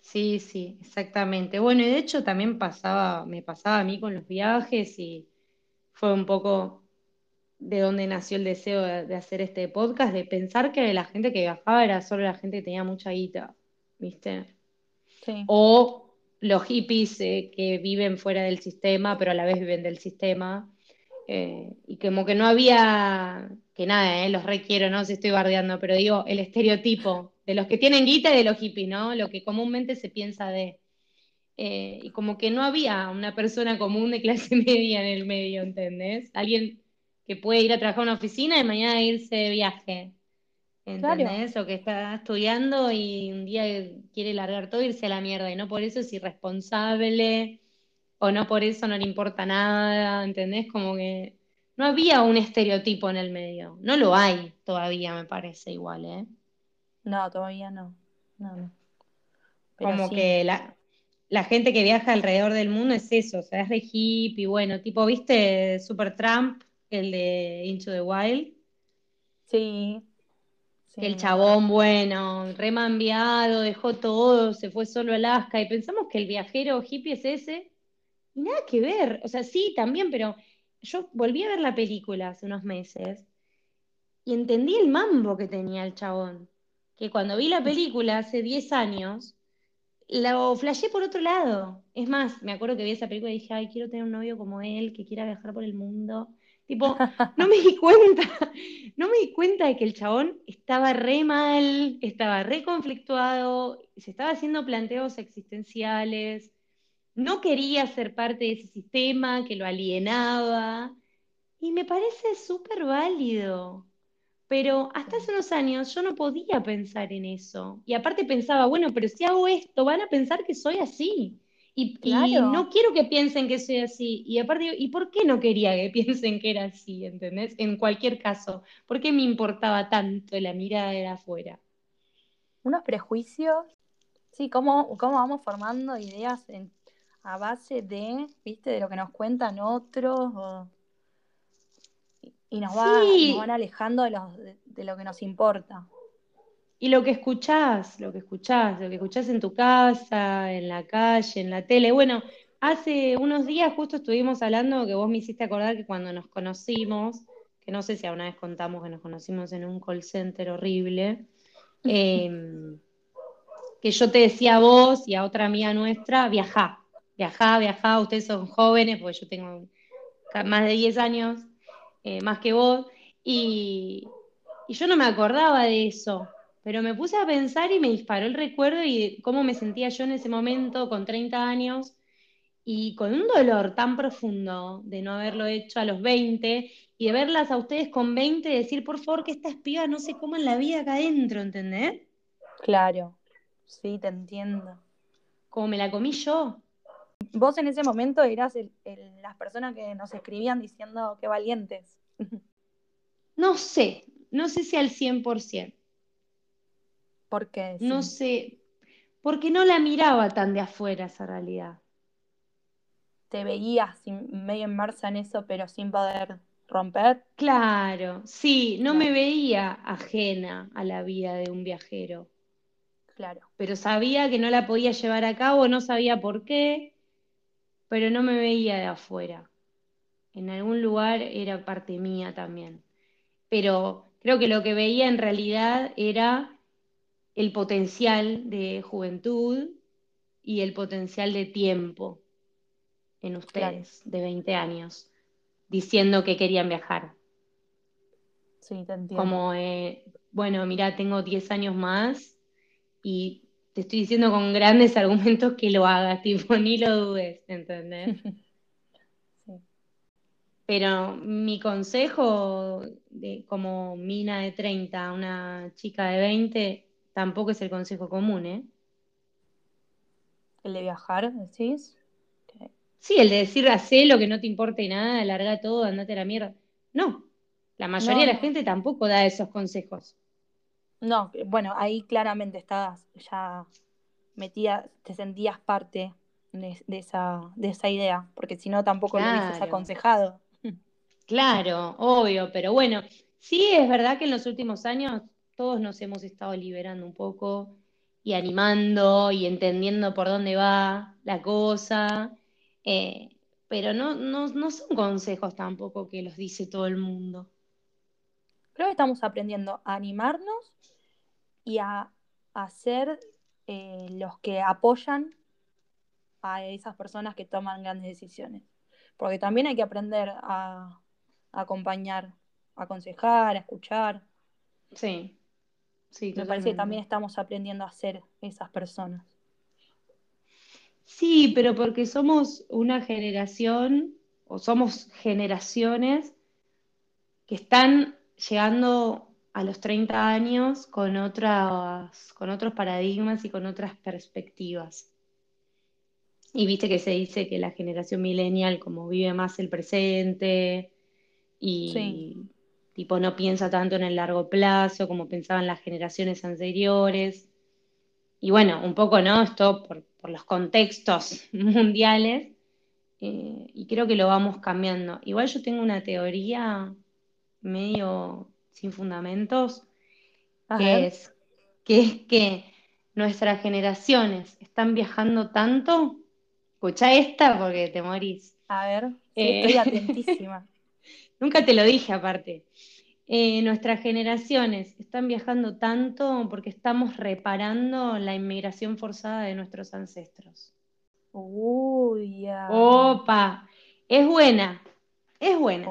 Sí, sí, exactamente. Bueno, y de hecho también pasaba, me pasaba a mí con los viajes y fue un poco de dónde nació el deseo de, hacer este podcast, de pensar que la gente que viajaba era solo la gente que tenía mucha guita, ¿viste? O los hippies eh, que viven fuera del sistema, pero a la vez viven del sistema. Eh, y como que no había, que nada, eh, los requiero, no sé si estoy bardeando, pero digo, el estereotipo de los que tienen guita y de los hippies, ¿no? Lo que comúnmente se piensa de. y como que no había una persona común de clase [LAUGHS] media en el medio, ¿entendés? Alguien que puede ir a trabajar a una oficina y mañana irse de viaje. ¿Entendés? O que está estudiando y un día quiere largar todo e irse a la mierda. Y no por eso es irresponsable o no por eso no le importa nada. ¿Entendés? Como que no había un estereotipo en el medio. No lo hay todavía, me parece igual, ¿eh?
No, todavía no. no,
Como que la, la gente que viaja alrededor del mundo es eso, o sea, es de hippie, bueno, tipo, ¿viste Super Trump? el de Into the Wild.
Sí.
el chabón, bueno, remambiado, dejó todo, se fue solo a Alaska y pensamos que el viajero hippie es ese. Y nada que ver, o sea, sí, también, pero yo volví a ver la película hace unos meses y entendí el mambo que tenía el chabón. Que cuando vi la película hace 10 años, lo flashé por otro lado. Es más, me acuerdo que vi esa película y dije, ay, quiero tener un novio como él, que quiera viajar por el mundo. Tipo, no me di cuenta, [LAUGHS] no me di cuenta de que el chabón estaba re mal, estaba re conflictuado, se estaba haciendo planteos existenciales, no quería ser parte de ese sistema que lo alienaba. Y me parece súper válido. Pero hasta hace unos años yo no podía pensar en eso. Y aparte pensaba, bueno, pero si hago esto, van a pensar que soy así. Y, no quiero que piensen que soy así. Y aparte, ¿y por qué no quería que [LAUGHS] piensen que era así? ¿Entendés? En cualquier caso, ¿por qué me importaba tanto la mirada de afuera?
Unos prejuicios, sí, cómo, cómo vamos formando ideas a base de, viste, de lo que nos cuentan otros y nos, van alejando de, de lo que nos importa.
Y lo que escuchás, lo que escuchás, lo que escuchás en tu casa, en la calle, en la tele. Bueno, hace unos días justo estuvimos hablando que vos me hiciste acordar que cuando nos conocimos, que no sé si alguna vez contamos que nos conocimos en un call center horrible, [LAUGHS] em, que yo te decía a vos y a otra amiga nuestra, viajá, viajá, viajá, ustedes son jóvenes, porque yo tengo más de 10 años, eh, más que vos, y, y yo no me acordaba de eso, pero me puse a pensar y me disparó el recuerdo y cómo me sentía yo en ese momento con 30 años y con un dolor tan profundo de no haberlo hecho a los 20 y de verlas a ustedes con 20 y decir, por favor, que estas pibas no se coman la vida acá adentro, ¿entendés?
Claro, sí, te entiendo.
Como me la comí yo.
Vos en ese momento eras las personas que nos escribían diciendo qué valientes. [LAUGHS]
No sé, no sé si al 100%.
¿Por qué?
No sé, porque no la miraba tan de afuera esa realidad.
Te veías medio inmersa en eso, pero sin poder romper.
Claro, sí, no me veía ajena a la vida de un viajero.
Claro.
Pero sabía que no la podía llevar a cabo, no sabía por qué, pero no me veía de afuera. En algún lugar era parte mía también. Pero creo que lo que veía en realidad era el potencial de juventud y el potencial de tiempo en ustedes de 20 años, diciendo que querían viajar.
Sí, te entiendo.
Como, eh, bueno, mira, tengo 10 años más y te estoy diciendo con grandes [LAUGHS] argumentos que lo hagas, [LAUGHS] tipo, ni lo dudes, ¿entendés? [LAUGHS] Pero mi consejo de, como mina de 30, una chica de 20, tampoco es el consejo común, ¿eh?
¿El de viajar, decís?
Sí, el de decir, hacé lo que no te importe nada, larga todo, andate a la mierda. No, la mayoría de la gente tampoco da esos consejos.
No, bueno, ahí claramente estabas ya metida, te sentías parte de, esa, de esa idea, porque si no tampoco lo hubieses aconsejado. [LAUGHS]
Claro, obvio, pero bueno, sí es verdad que en los últimos años todos nos hemos estado liberando un poco y animando y entendiendo por dónde va la cosa, eh, pero no, no, no son consejos tampoco que los dice todo el mundo.
Creo que estamos aprendiendo a animarnos y a, ser eh, los que apoyan a esas personas que toman grandes decisiones. Porque también hay que aprender a, acompañar, aconsejar, a escuchar.
Sí, sí.
Me parece que también estamos aprendiendo a ser esas personas.
Sí, pero porque somos una generación, o somos generaciones que están llegando a los 30 años con, otras, con otros paradigmas y con otras perspectivas. Y viste que se dice que la generación millennial como vive más el presente, y tipo no piensa tanto en el largo plazo como pensaban las generaciones anteriores. Y bueno, un poco, ¿no? Esto por, los contextos [LAUGHS] mundiales, eh, y creo que lo vamos cambiando. Igual yo tengo una teoría medio sin fundamentos, que es, que es que nuestras generaciones están viajando tanto. Escucha esta porque te morís.
A ver, estoy eh, [LAUGHS] atentísima.
Nunca te lo dije aparte. Eh, nuestras generaciones están viajando tanto porque estamos reparando la inmigración forzada de nuestros ancestros.
Uy, ya.
Opa, es buena, es buena.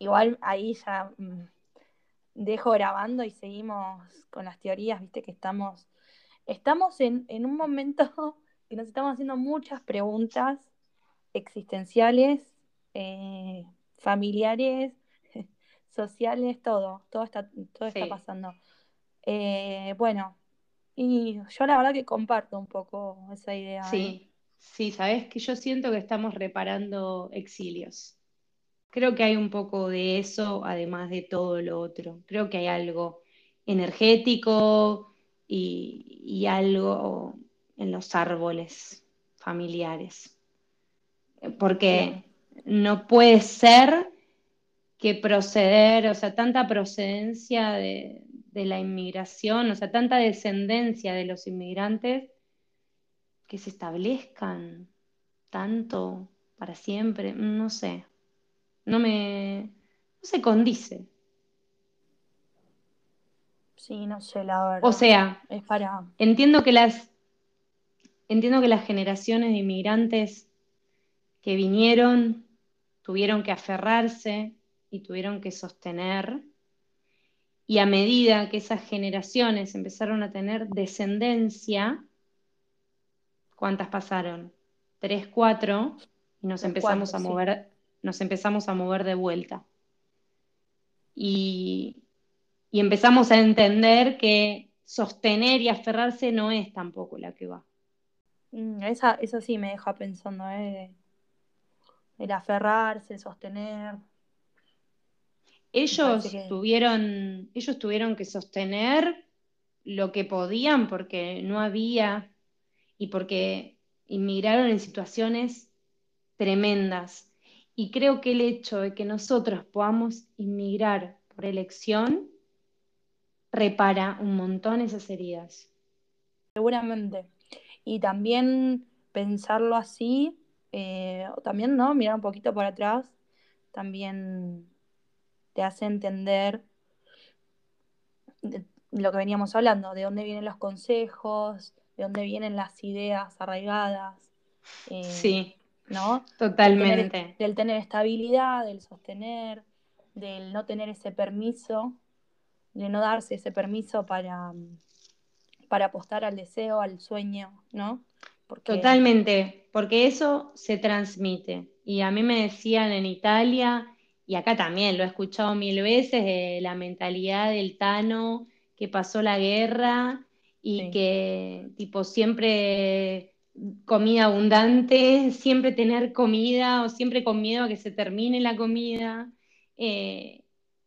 Igual ahí ya mm, dejo grabando y seguimos con las teorías, viste que estamos, estamos en, en un momento [LAUGHS] que nos estamos haciendo muchas preguntas existenciales. Eh, familiares, [LAUGHS] sociales, todo, todo está, todo está pasando. Eh, bueno, y yo la verdad que comparto un poco esa idea.
Sí,
¿eh?
sí, sabes que yo siento que estamos reparando exilios. Creo que hay un poco de eso, además de todo lo otro. Creo que hay algo energético y, algo en los árboles familiares. Porque no puede ser que proceder, o sea, tanta procedencia de, la inmigración, o sea, tanta descendencia de los inmigrantes que se establezcan tanto para siempre, no sé, no me, no se condice.
Sí, no sé, la verdad.
O sea,
es para...
entiendo que las, entiendo que las generaciones de inmigrantes que vinieron tuvieron que aferrarse y tuvieron que sostener. Y a medida que esas generaciones empezaron a tener descendencia, ¿cuántas pasaron? Tres, cuatro, y nos empezamos a mover, nos empezamos a mover de vuelta. Y, y empezamos a entender que sostener y aferrarse no es tampoco la que va.
Mm, esa, eso sí me deja pensando, ¿eh? el aferrarse, el sostener.
Ellos tuvieron, ellos tuvieron que sostener lo que podían porque no había y porque inmigraron en situaciones tremendas. Y creo que el hecho de que nosotros podamos inmigrar por elección repara un montón esas heridas.
Seguramente. Y también pensarlo así, eh, también, ¿no? Mirar un poquito por atrás, también te hace entender lo que veníamos hablando, de dónde vienen los consejos, de dónde vienen las ideas arraigadas.
Eh, sí.
¿No?
Totalmente.
del tener estabilidad, del sostener, del no tener ese permiso, de no darse ese permiso para, para apostar al deseo, al sueño, ¿no?
Totalmente, porque eso se transmite. Y a mí me decían en Italia, y acá también lo he escuchado mil veces, la mentalidad del Tano que pasó la guerra y que tipo siempre comida abundante, siempre tener comida o siempre con miedo a que se termine la comida. Eh,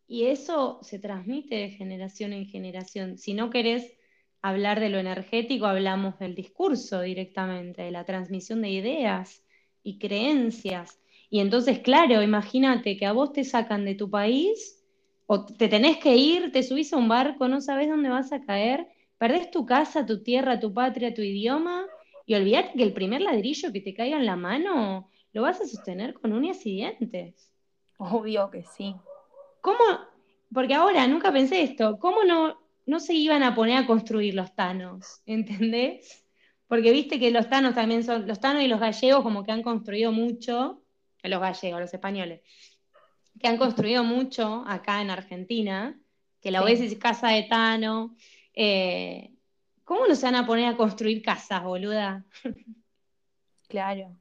y eso se transmite de generación en generación. Si no querés hablar de lo energético, hablamos del discurso directamente, de la transmisión de ideas y creencias. Y entonces, claro, imagínate que a vos te sacan de tu país o te tenés que ir, te subís a un barco, no sabes dónde vas a caer, perdés tu casa, tu tierra, tu patria, tu idioma y olvídate que el primer ladrillo que te caiga en la mano lo vas a sostener con uñas y dientes.
Obvio que sí.
¿Cómo? Porque ahora nunca pensé esto, ¿cómo no no se iban a poner a construir los tanos, ¿entendés? Porque viste que los tanos también son, los tanos y los gallegos como que han construido mucho, los gallegos, los españoles, que han construido mucho acá en Argentina, que la sí. es casa de tano. Eh, ¿Cómo no se van a poner a construir casas, boluda?
Claro.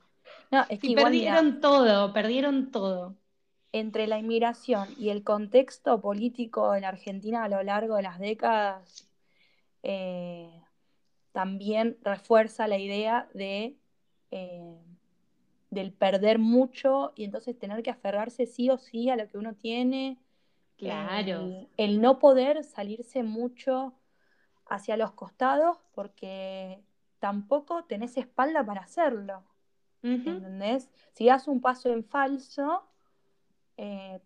No, es que perdieron todo, perdieron todo
entre la inmigración y el contexto político en Argentina a lo largo de las décadas, eh, también refuerza la idea de eh, del perder mucho y entonces tener que aferrarse sí o sí a lo que uno tiene.
Claro.
el no poder salirse mucho hacia los costados porque tampoco tenés espalda para hacerlo. ¿Entendés? Si das un paso en falso, eh,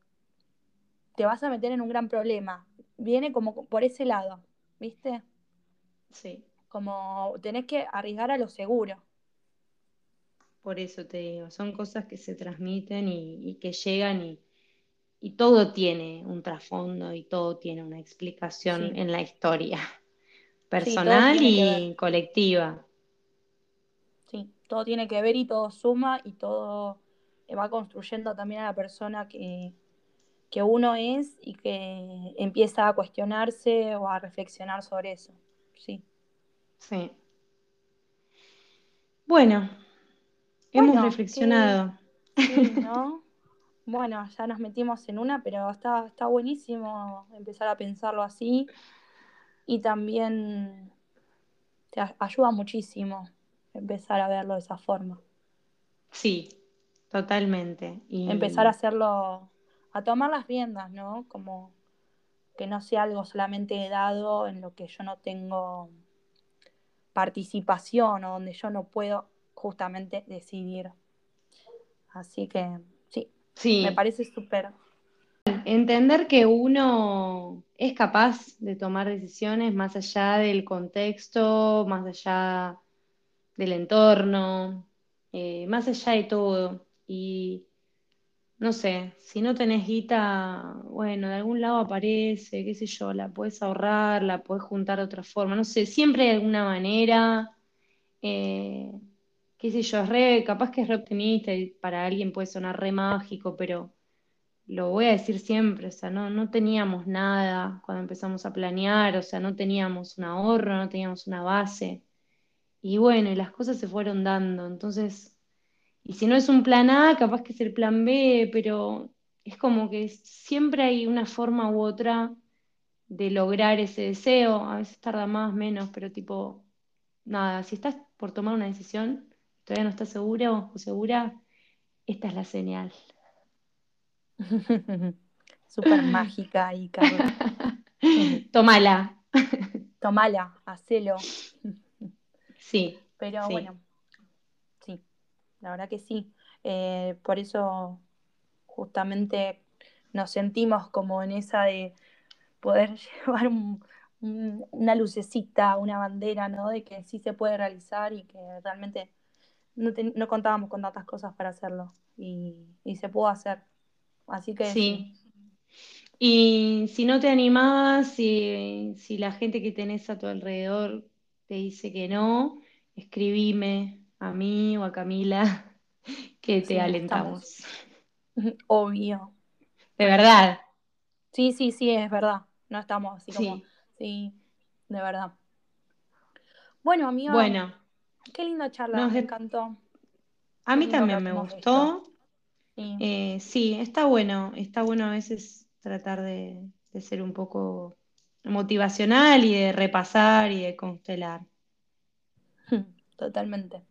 te vas a meter en un gran problema. Viene como por ese lado, ¿viste?
Sí.
Como tenés que arriesgar a lo seguro.
Por eso te digo, son cosas que se transmiten y, que llegan y, todo tiene un trasfondo y todo tiene una explicación en la historia personal y colectiva.
Sí, todo tiene que ver y todo suma y todo va construyendo también a la persona que, uno es y que empieza a cuestionarse o a reflexionar sobre eso. Sí.
Sí. Bueno, hemos reflexionado. [LAUGHS]
bueno, ya nos metimos en una, pero está, está buenísimo empezar a pensarlo así y también te ayuda muchísimo empezar a verlo de esa forma.
Sí, Totalmente.
Empezar a hacerlo, a tomar las riendas, ¿no? Como que no sea algo solamente dado en lo que yo no tengo participación o donde yo no puedo justamente decidir. Así que sí, sí. me parece súper.
Entender que uno es capaz de tomar decisiones más allá del contexto, más allá del entorno, eh, más allá de todo. Y no sé, si no tenés guita, bueno, de algún lado aparece, qué sé yo, la puedes ahorrar, la puedes juntar de otra forma, no sé, siempre hay alguna manera. eh, qué sé yo, re, capaz que es re optimista y para alguien puede sonar re mágico, pero lo voy a decir siempre, o sea, no, no teníamos nada cuando empezamos a planear, o sea, no teníamos un ahorro, no teníamos una base. Y bueno, y las cosas se fueron dando. Entonces, y si no es un plan A, capaz que es el plan B, pero es como que siempre hay una forma u otra de lograr ese deseo. A veces tarda más, menos, pero tipo, nada, si estás por tomar una decisión, todavía no estás seguro o segura, esta es la señal. [LAUGHS]
Súper mágica y Carla. [LAUGHS]
Tómala. [LAUGHS]
Tómala, hacelo.
Sí.
Pero bueno, sí, la verdad que sí. Eh, por eso justamente nos sentimos como en esa de poder llevar una lucecita, una bandera, ¿no? De que sí se puede realizar y que realmente no, contábamos con tantas cosas para hacerlo y, se pudo hacer. Así que
sí. Y si no te animás, si, si la gente que tenés a tu alrededor te dice que no, escribime a mí o a Camila [LAUGHS] que te alentamos. [LAUGHS]
Obvio.
De verdad.
Sí, sí, sí, es verdad. No estamos así como. Sí, de verdad. Bueno, amiga.
Bueno.
Qué linda charla, me encantó.
A mí también me gustó. Eh, sí. está bueno. Está bueno a veces tratar de, de ser un poco motivacional y de repasar y de constelar. [LAUGHS]
Totalmente.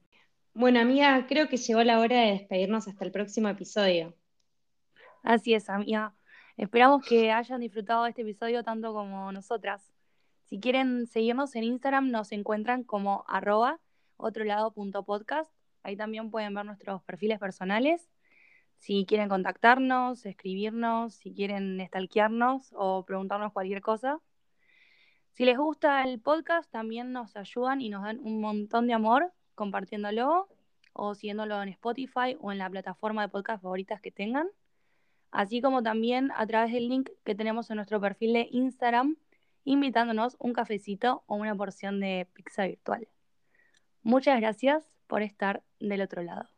Bueno, amiga, creo que llegó la hora de despedirnos hasta el próximo episodio.
Así es, amiga. Esperamos que hayan disfrutado de este episodio tanto como nosotras. Si quieren seguirnos en Instagram, nos encuentran como arroba otrolado.podcast. Ahí también pueden ver nuestros perfiles personales. Si quieren contactarnos, escribirnos, si quieren stalkearnos o preguntarnos cualquier cosa. Si les gusta el podcast, también nos ayudan y nos dan un montón de amor compartiéndolo o siguiéndolo en Spotify o en la plataforma de podcast favoritas que tengan así como también a través del link que tenemos en nuestro perfil de Instagram, invitándonos un cafecito o una porción de pizza virtual. Muchas gracias por estar del otro lado.